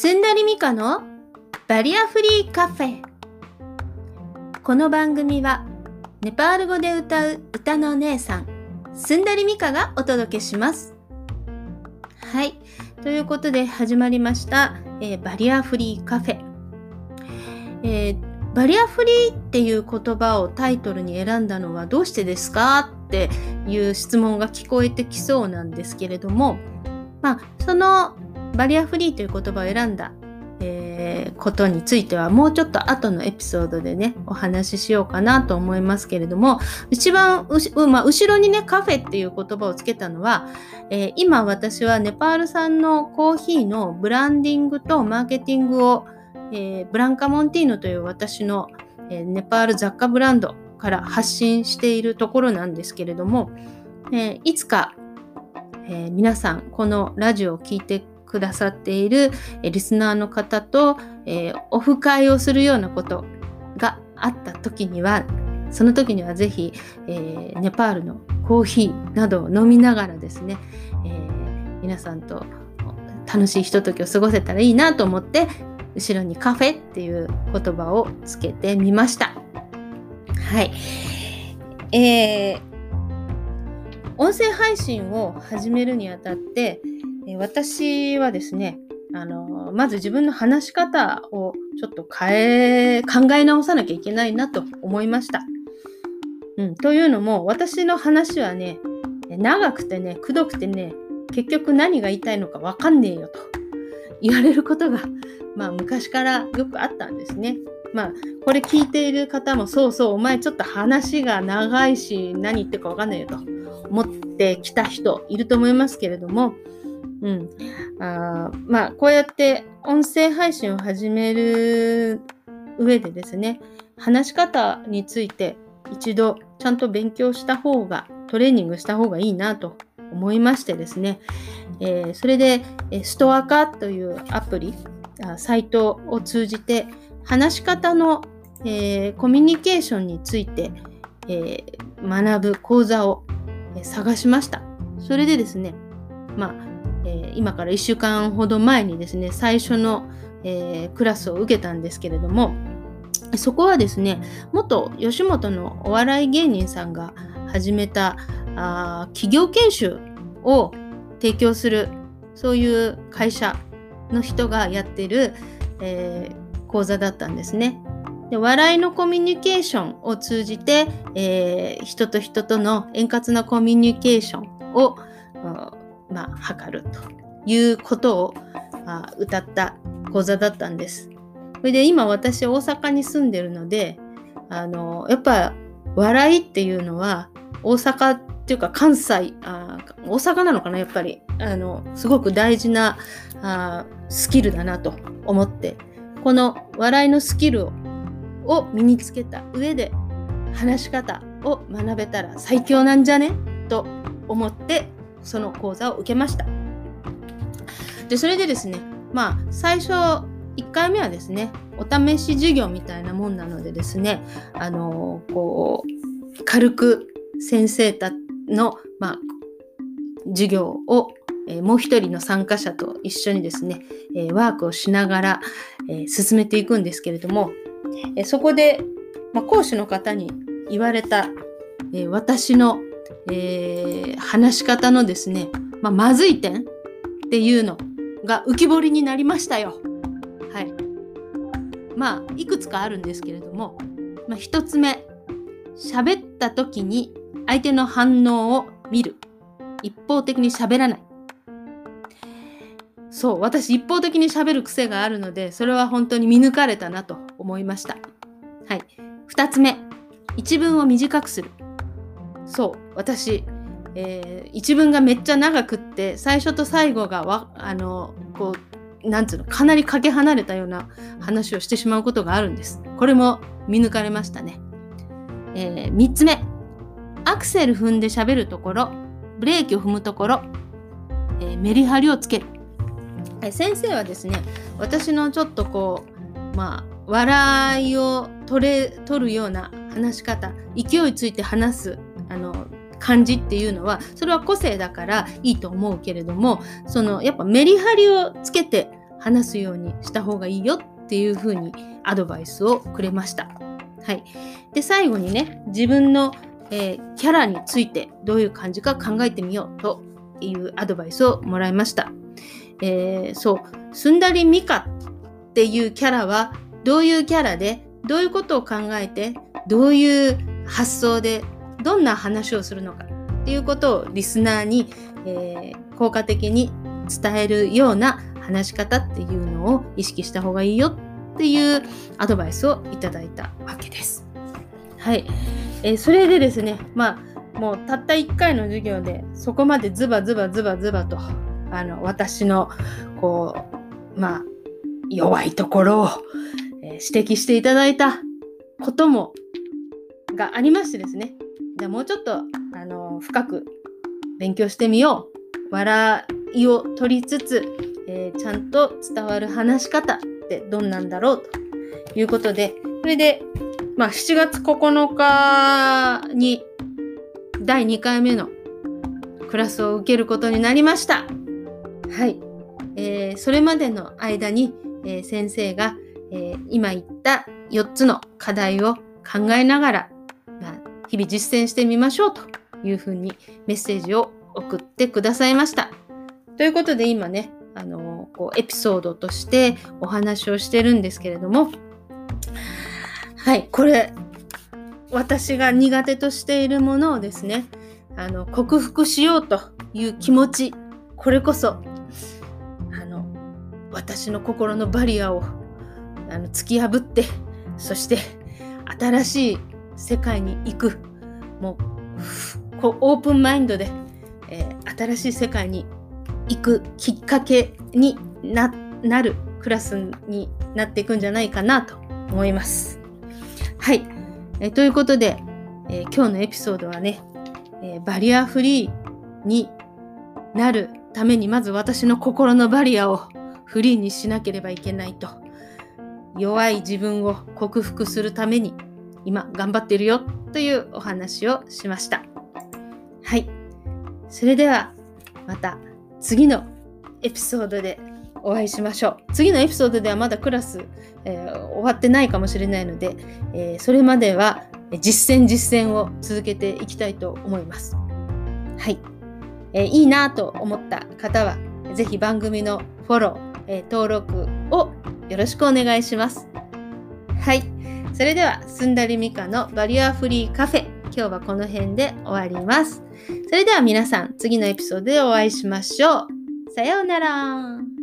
すんだりみかのバリアフリーカフェ。この番組はネパール語で歌う歌のお姉さんすんだりみかがお届けします。はい。ということで始まりました、えー、バリアフリーカフェ、えー、バリアフリーっていう言葉をタイトルに選んだのはどうしてですかっていう質問が聞こえてきそうなんですけれどもまあそのバリアフリーという言葉を選んだ、えー、ことについてはもうちょっと後のエピソードでねお話ししようかなと思いますけれども一番まあ、後ろにねカフェっていう言葉をつけたのは、えー、今私はネパール産のコーヒーのブランディングとマーケティングを、えー、ブランカモンティーノという私の、えネパール雑貨ブランドから発信しているところなんですけれども、えいつかえー、皆さんこのラジオを聴いてくださっているリスナーの方と、えー、オフ会をするようなことがあった時にはその時にはぜひ、えー、ネパールのコーヒーなどを飲みながらですね、えー、皆さんと楽しいひとときを過ごせたらいいなと思って後ろにカフェっていう言葉をつけてみました。はい。えー、音声配信を始めるにあたって、私はですね、あのまず自分の話し方をちょっと変え、考え直さなきゃいけないなと思いました。うん、というのも、私の話はね、長くてね、くどくてね、結局何が言いたいのかわかんねえよと 言われることが、まあ昔からよくあったんですね。まあ、これ聞いている方も、そうそう、お前ちょっと話が長いし、何言ってるかわかんないよと思ってきた人いると思いますけれども、うん。あまあ、こうやって音声配信を始める上でですね、話し方について一度ちゃんと勉強した方が、トレーニングした方がいいなと思いましてですね、えー、それで、ストアカというアプリ、サイトを通じて、話し方の、えー、コミュニケーションについて、えー、学ぶ講座を、え探しました。それでですね、まあ、え、今から1週間ほど前にですね、最初の、えクラスを受けたんですけれども、そこはですね、元吉本のお笑い芸人さんが始めたあ企業研修を提供する、そういう会社の人がやってる、えー、講座だったんですね。で笑いのコミュニケーションを通じて、えー、人と人との円滑なコミュニケーションを、まあ、図るということをあ歌った講座だったんです。それで今私大阪に住んでるのであのやっぱ笑いっていうのは大阪っていうか関西あ大阪なのかなやっぱり。あのすごく大事なあスキルだなと思って。この笑いのスキルをを身につけた上で話し方を学べたら最強なんじゃね？と思ってその講座を受けました。でそれでですねまあ最初1回目はですねお試し授業みたいなもんなのでですねあのこう軽く先生たの、まあ、授業をえもう一人の参加者と一緒にですね、えワークをしながら、え進めていくんですけれども、えそこで、ま講師の方に言われた、え私の、えー、話し方のですね、まあ、まずい点っていうのが浮き彫りになりましたよ。はい。まあ、いくつかあるんですけれども、まあ、一つ目、喋った時に相手の反応を見る。一方的に喋らない。そう、私一方的に喋る癖があるので、それは本当に見抜かれたなと思いました。はい。2つ目、一文を短くする。そう、私、えー、一文がめっちゃ長くって、最初と最後がわ、あの、こう、なんつうの、かなりかけ離れたような話をしてしまうことがあるんです。これも見抜かれましたね。えー、3つ目、アクセル踏んで喋るところ、ブレーキを踏むところ、えー、メリハリをつける。先生はですね私のちょっとこうまあ笑いを取れ取るような話し方勢いついて話す感じっていうのはそれは個性だからいいと思うけれどもそのやっぱメリハリをつけて話すようにした方がいいよっていうふうにアドバイスをくれました。はい、で最後にね自分の、えー、キャラについてどういう感じか考えてみようというアドバイスをもらいました。えー、そうすんだりみかっていうキャラはどういうキャラでどういうことを考えてどういう発想でどんな話をするのかっていうことをリスナーに、えー、効果的に伝えるような話し方っていうのを意識した方がいいよっていうアドバイスをいただいたわけです。はい。えー、それでですね、まあ、もうたった1回の授業でそこまでズバズバズバズバとあの私のこうまあ弱いところを、え、指摘していただいたこともがありましてですねじゃあもうちょっとあの深く勉強してみよう笑いを取りつつ、えー、ちゃんと伝わる話し方ってどんなんだろうということでそれで、まあ、7月9日に第2回目のクラスを受けることになりました。はい。えー、それまでの間に、えー、先生が、えー、今言った4つの課題を考えながら、日々実践してみましょうというふうにメッセージを送ってくださいました。ということで今ね、あのこうエピソードとしてお話をしてるんですけれども、はい、これ、私が苦手としているものをですね、あの克服しようという気持ち、これこそあの私の心のバリアをあの突き破ってそして新しい世界に行く。もうこうオープンマインドで、えー、新しい世界に行くきっかけになるクラスになっていくんじゃないかなと思います。はい、えー、ということで、えー、今日のエピソードはね、えバリアフリーになるためにまず私の心のバリアをフリーにしなければいけないと。弱い自分を克服するために今頑張っているよというお話をしました。はい。それではまた次のエピソードでお会いしましょう。次のエピソードではまだクラス、えー、終わってないかもしれないので、えー、それまでは実践実践を続けていきたいと思います。はい、えー、いいなと思った方は是非番組のフォローえ登録をよろしくお願いします。はい。それでは、すんだりみかのバリアフリーカフェ。今日はこの辺で終わります。それでは皆さん、次のエピソードでお会いしましょう。さようなら。